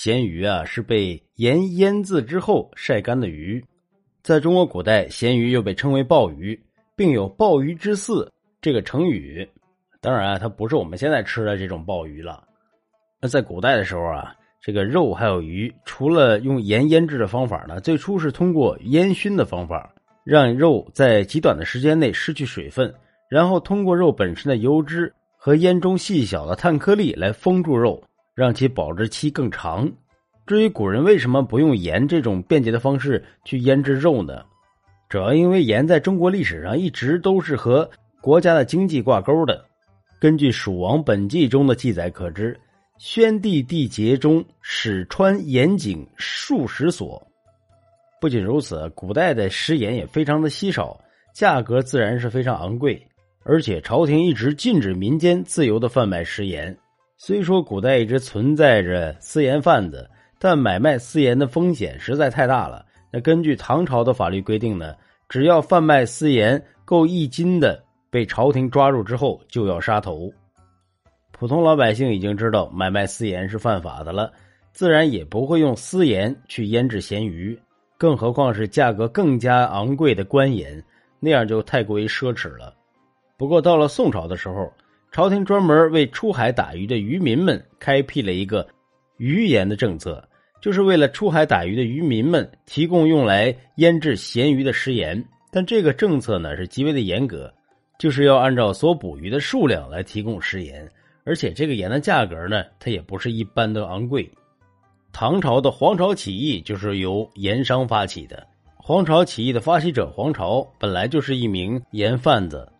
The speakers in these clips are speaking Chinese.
咸鱼啊是被盐腌渍之后晒干的鱼。在中国古代，咸鱼又被称为鲍鱼，并有“鲍鱼之肆”这个成语。当然啊，它不是我们现在吃的这种鲍鱼了。那在古代的时候啊，这个肉还有鱼，除了用盐腌制的方法呢，最初是通过烟熏的方法，让肉在极短的时间内失去水分，然后通过肉本身的油脂和烟中细小的碳颗粒来封住肉，让其保质期更长。至于古人为什么不用盐这种便捷的方式去腌制肉呢？主要因为盐在中国历史上一直都是和国家的经济挂钩的。根据《蜀王本纪》中的记载可知。宣帝缔结中，始穿盐井数十所。不仅如此，古代的食盐也非常的稀少，价格自然是非常昂贵。而且朝廷一直禁止民间自由的贩卖食盐。虽说古代一直存在着私盐贩子，但买卖私盐的风险实在太大了。那根据唐朝的法律规定呢，只要贩卖私盐够一斤的，被朝廷抓住之后就要杀头。普通老百姓已经知道买卖私盐是犯法的了，自然也不会用私盐去腌制咸鱼，更何况是价格更加昂贵的官盐，那样就太过于奢侈了。不过到了宋朝的时候，朝廷专门为出海打鱼的渔民们开辟了一个鱼盐的政策，就是为了出海打鱼的渔民们提供用来腌制咸鱼的食盐。但这个政策呢是极为的严格，就是要按照所捕鱼的数量来提供食盐。而且这个盐的价格呢，它也不是一般的昂贵。唐朝的黄巢起义就是由盐商发起的。黄巢起义的发起者黄巢本来就是一名盐贩子。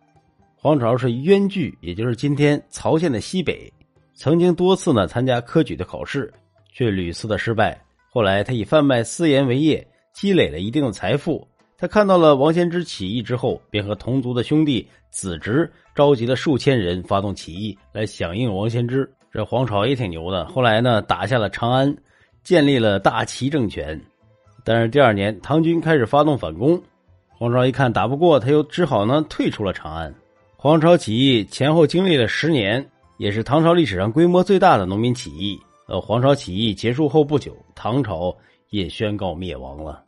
黄巢是渊距，也就是今天曹县的西北，曾经多次呢参加科举的考试，却屡次的失败。后来他以贩卖私盐为业，积累了一定的财富。他看到了王先之起义之后，便和同族的兄弟子侄召集了数千人发动起义来响应王先之。这黄巢也挺牛的。后来呢，打下了长安，建立了大齐政权。但是第二年，唐军开始发动反攻，黄巢一看打不过，他又只好呢退出了长安。黄巢起义前后经历了十年，也是唐朝历史上规模最大的农民起义。呃，黄巢起义结束后不久，唐朝也宣告灭亡了。